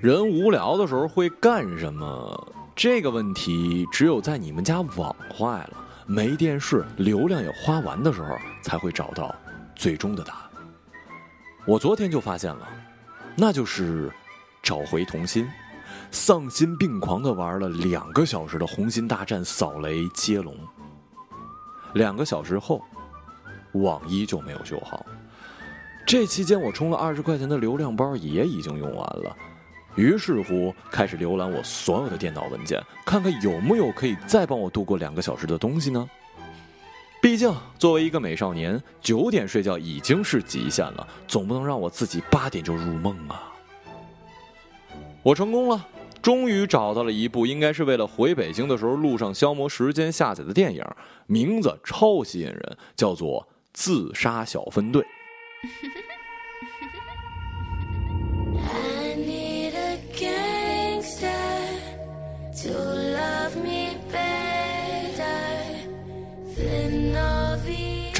人无聊的时候会干什么？这个问题只有在你们家网坏了、没电视、流量也花完的时候，才会找到最终的答案。我昨天就发现了，那就是找回童心，丧心病狂的玩了两个小时的《红心大战》扫雷接龙。两个小时后，网依旧没有修好。这期间我充了二十块钱的流量包也已经用完了。于是乎，开始浏览我所有的电脑文件，看看有没有可以再帮我度过两个小时的东西呢？毕竟，作为一个美少年，九点睡觉已经是极限了，总不能让我自己八点就入梦啊！我成功了，终于找到了一部应该是为了回北京的时候路上消磨时间下载的电影，名字超吸引人，叫做《自杀小分队》。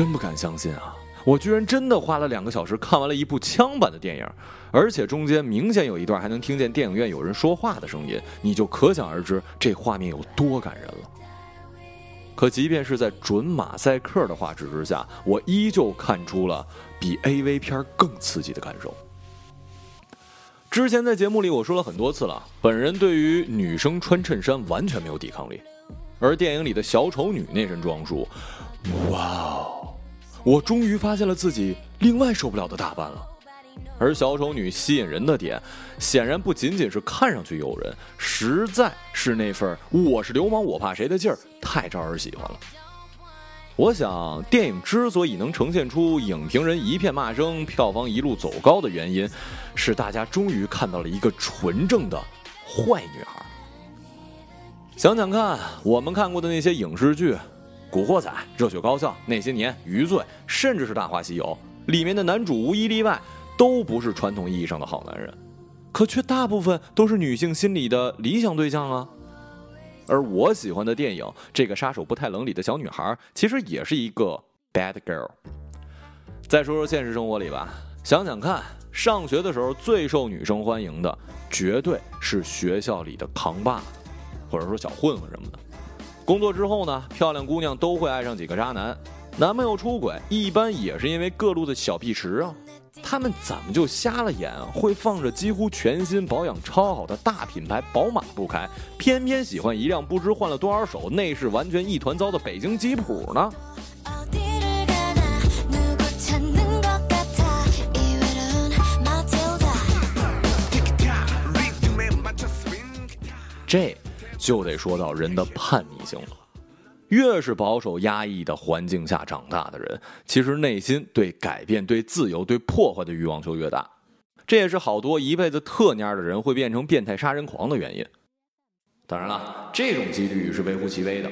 真不敢相信啊！我居然真的花了两个小时看完了一部枪版的电影，而且中间明显有一段还能听见电影院有人说话的声音，你就可想而知这画面有多感人了。可即便是在准马赛克的画质之下，我依旧看出了比 AV 片更刺激的感受。之前在节目里我说了很多次了，本人对于女生穿衬衫完全没有抵抗力，而电影里的小丑女那身装束，哇哦！我终于发现了自己另外受不了的打扮了，而小丑女吸引人的点，显然不仅仅是看上去诱人，实在是那份我是流氓我怕谁的劲儿太招人喜欢了。我想，电影之所以能呈现出影评人一片骂声，票房一路走高的原因，是大家终于看到了一个纯正的坏女孩。想想看，我们看过的那些影视剧。《古惑仔》《热血高校》《那些年》《余罪》，甚至是《大话西游》里面的男主无一例外都不是传统意义上的好男人，可却大部分都是女性心里的理想对象啊。而我喜欢的电影《这个杀手不太冷》里的小女孩，其实也是一个 bad girl。再说说现实生活里吧，想想看，上学的时候最受女生欢迎的，绝对是学校里的扛把子，或者说小混混什么的。工作之后呢，漂亮姑娘都会爱上几个渣男，男朋友出轨一般也是因为各路的小屁池啊。他们怎么就瞎了眼，会放着几乎全新、保养超好的大品牌宝马不开，偏偏喜欢一辆不知换了多少手、内饰完全一团糟的北京吉普呢？这。就得说到人的叛逆性了。越是保守压抑的环境下长大的人，其实内心对改变、对自由、对破坏的欲望就越大。这也是好多一辈子特蔫的人会变成变态杀人狂的原因。当然了，这种几率是微乎其微的。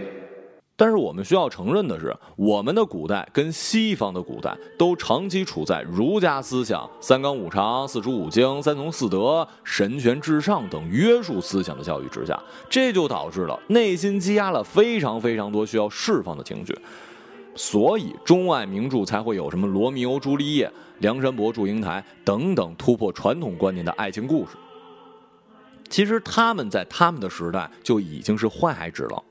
但是我们需要承认的是，我们的古代跟西方的古代都长期处在儒家思想、三纲五常、四书五经、三从四德、神权至上等约束思想的教育之下，这就导致了内心积压了非常非常多需要释放的情绪，所以中外名著才会有什么《罗密欧朱丽叶》《梁山伯祝英台》等等突破传统观念的爱情故事。其实他们在他们的时代就已经是坏孩子了。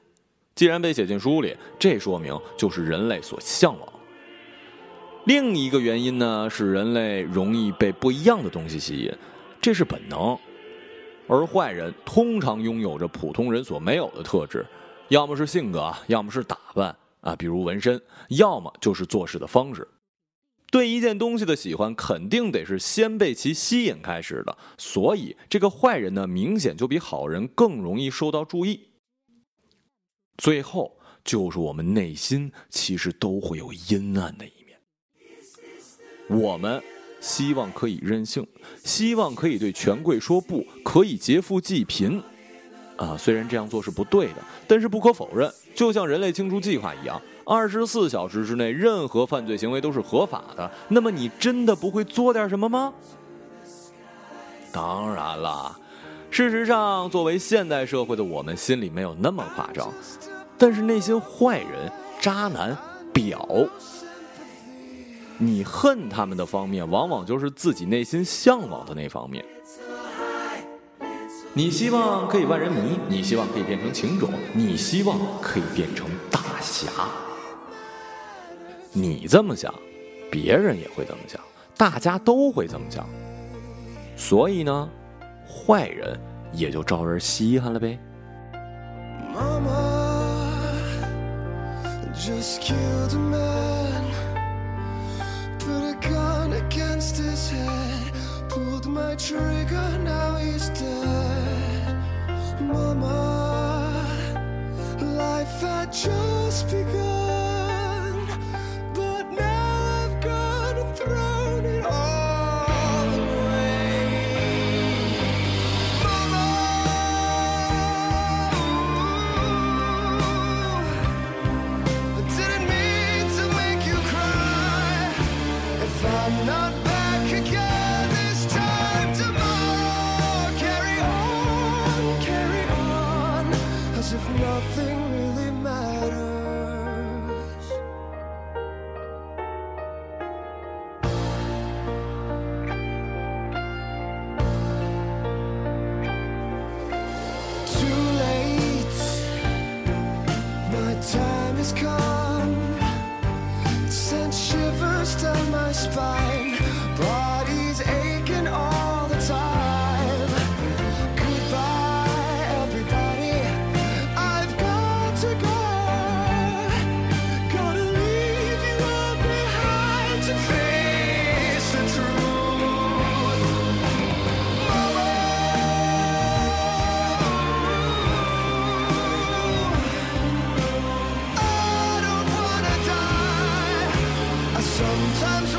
既然被写进书里，这说明就是人类所向往。另一个原因呢，是人类容易被不一样的东西吸引，这是本能。而坏人通常拥有着普通人所没有的特质，要么是性格，要么是打扮啊，比如纹身，要么就是做事的方式。对一件东西的喜欢，肯定得是先被其吸引开始的。所以，这个坏人呢，明显就比好人更容易受到注意。最后就是我们内心其实都会有阴暗的一面。我们希望可以任性，希望可以对权贵说不，可以劫富济贫。啊，虽然这样做是不对的，但是不可否认，就像人类清除计划一样，二十四小时之内任何犯罪行为都是合法的。那么你真的不会做点什么吗？当然了。事实上作为现代社会的我们心里没有那么夸张但是那些坏人渣男婊你恨他们的方面往往就是自己内心向往的那方面。你希望可以万人迷你希望可以变成情种你希望可以变成大侠。你这么想别人也会这么想大家都会这么想。所以呢坏人也就招人稀罕了呗。body's aching all the time. Goodbye, everybody. I've got to go. Gonna leave you all behind to face the truth. I don't wanna die. I sometimes